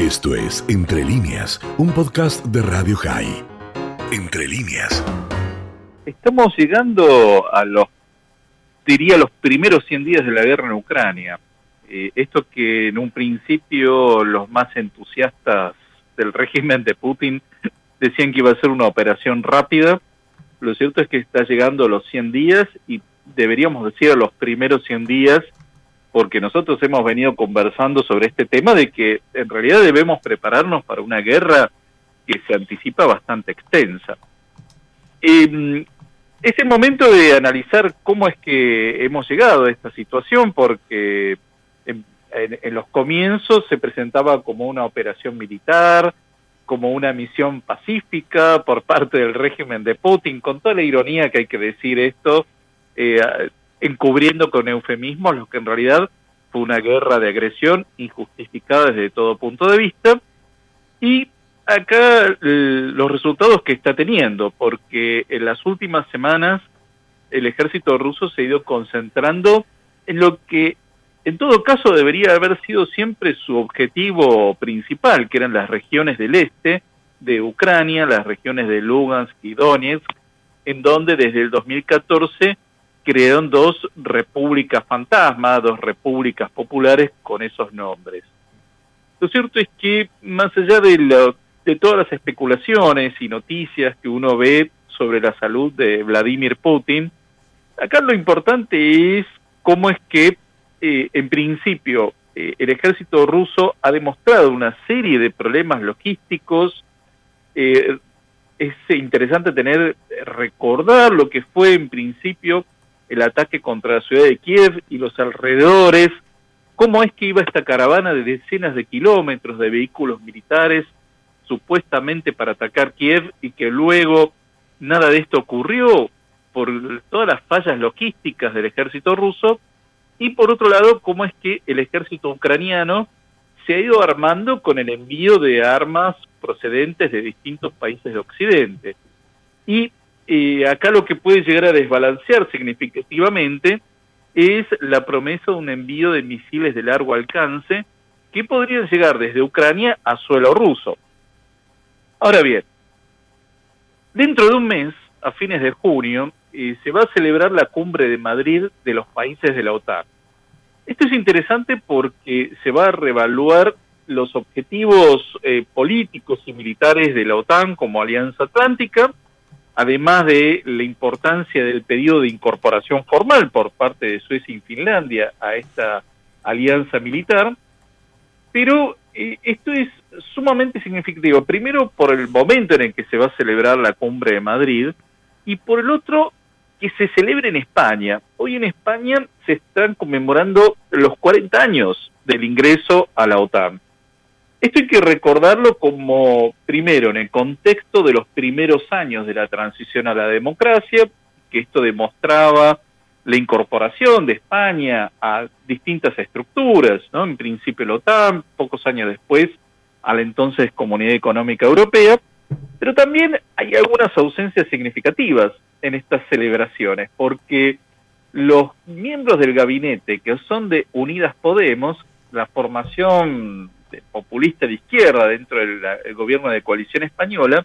Esto es Entre líneas, un podcast de Radio High. Entre líneas. Estamos llegando a los, diría, los primeros 100 días de la guerra en Ucrania. Eh, esto que en un principio los más entusiastas del régimen de Putin decían que iba a ser una operación rápida, lo cierto es que está llegando a los 100 días y deberíamos decir a los primeros 100 días porque nosotros hemos venido conversando sobre este tema de que en realidad debemos prepararnos para una guerra que se anticipa bastante extensa. Eh, es el momento de analizar cómo es que hemos llegado a esta situación, porque en, en, los comienzos se presentaba como una operación militar, como una misión pacífica por parte del régimen de Putin, con toda la ironía que hay que decir esto, eh, encubriendo con eufemismos lo que en realidad fue una guerra de agresión injustificada desde todo punto de vista. Y acá los resultados que está teniendo, porque en las últimas semanas el ejército ruso se ha ido concentrando en lo que en todo caso debería haber sido siempre su objetivo principal, que eran las regiones del este de Ucrania, las regiones de Lugansk y Donetsk, en donde desde el 2014 crearon dos repúblicas fantasma, dos repúblicas populares con esos nombres. Lo cierto es que, más allá de, de todas las especulaciones y noticias que uno ve sobre la salud de Vladimir Putin, acá lo importante es cómo es que, eh, en principio, eh, el ejército ruso ha demostrado una serie de problemas logísticos. Eh, es interesante tener, recordar lo que fue en principio el ataque contra la ciudad de Kiev y los alrededores, cómo es que iba esta caravana de decenas de kilómetros de vehículos militares supuestamente para atacar Kiev y que luego nada de esto ocurrió por todas las fallas logísticas del ejército ruso y por otro lado cómo es que el ejército ucraniano se ha ido armando con el envío de armas procedentes de distintos países de Occidente. Y eh, acá lo que puede llegar a desbalancear significativamente es la promesa de un envío de misiles de largo alcance que podrían llegar desde Ucrania a suelo ruso. Ahora bien, dentro de un mes, a fines de junio, eh, se va a celebrar la cumbre de Madrid de los países de la OTAN. Esto es interesante porque se va a reevaluar los objetivos eh, políticos y militares de la OTAN como Alianza Atlántica, además de la importancia del pedido de incorporación formal por parte de Suecia y Finlandia a esta alianza militar, pero eh, esto es sumamente significativo, primero por el momento en el que se va a celebrar la cumbre de Madrid y por el otro que se celebre en España. Hoy en España se están conmemorando los 40 años del ingreso a la OTAN. Esto hay que recordarlo como, primero, en el contexto de los primeros años de la transición a la democracia, que esto demostraba la incorporación de España a distintas estructuras, ¿no? En principio la OTAN, pocos años después a la entonces Comunidad Económica Europea, pero también hay algunas ausencias significativas en estas celebraciones, porque los miembros del gabinete que son de Unidas Podemos, la formación populista de izquierda dentro del gobierno de coalición española,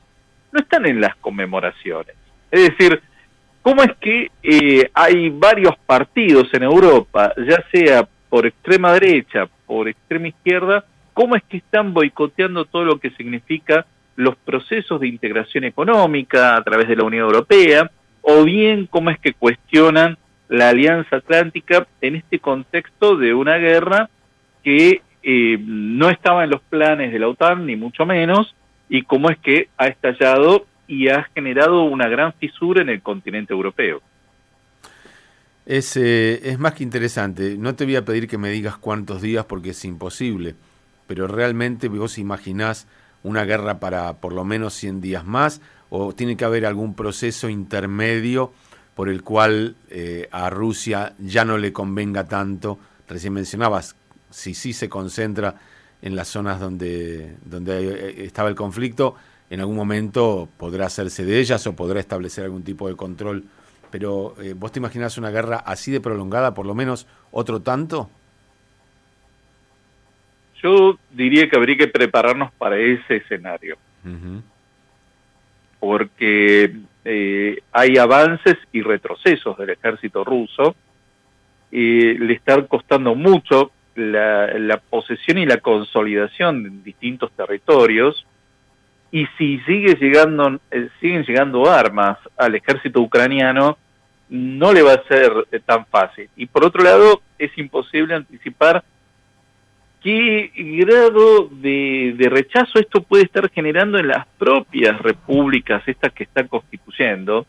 no están en las conmemoraciones. Es decir, ¿cómo es que eh, hay varios partidos en Europa, ya sea por extrema derecha, por extrema izquierda, cómo es que están boicoteando todo lo que significa los procesos de integración económica a través de la Unión Europea, o bien cómo es que cuestionan la Alianza Atlántica en este contexto de una guerra que eh, no estaba en los planes de la OTAN, ni mucho menos, y cómo es que ha estallado y ha generado una gran fisura en el continente europeo. Es, eh, es más que interesante. No te voy a pedir que me digas cuántos días porque es imposible, pero realmente vos imaginás una guerra para por lo menos 100 días más o tiene que haber algún proceso intermedio por el cual eh, a Rusia ya no le convenga tanto. Recién mencionabas si sí se concentra en las zonas donde, donde eh, estaba el conflicto, en algún momento podrá hacerse de ellas o podrá establecer algún tipo de control. Pero eh, ¿vos te imaginás una guerra así de prolongada, por lo menos otro tanto? Yo diría que habría que prepararnos para ese escenario. Porque eh, hay avances y retrocesos del ejército ruso. y le está costando mucho la, posesión y la consolidación de distintos territorios. Y si sigue llegando, eh, siguen llegando armas al ejército ucraniano, no le va a ser eh, tan fácil. Y por otro lado, es imposible anticipar qué grado de, rechazo esto puede estar generando en las propias repúblicas, estas que están constituyendo,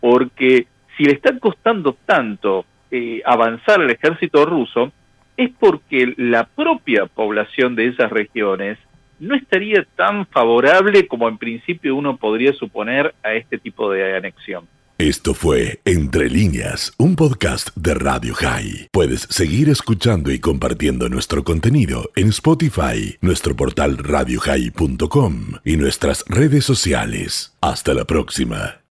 porque si le está costando tanto eh, avanzar al ejército ruso, es porque la propia población de esas regiones no estaría tan favorable como en principio uno podría suponer a este tipo de anexión. Esto fue Entre líneas, un podcast de Radio High. Puedes seguir escuchando y compartiendo nuestro contenido en Spotify, nuestro portal radiohigh.com y nuestras redes sociales. Hasta la próxima.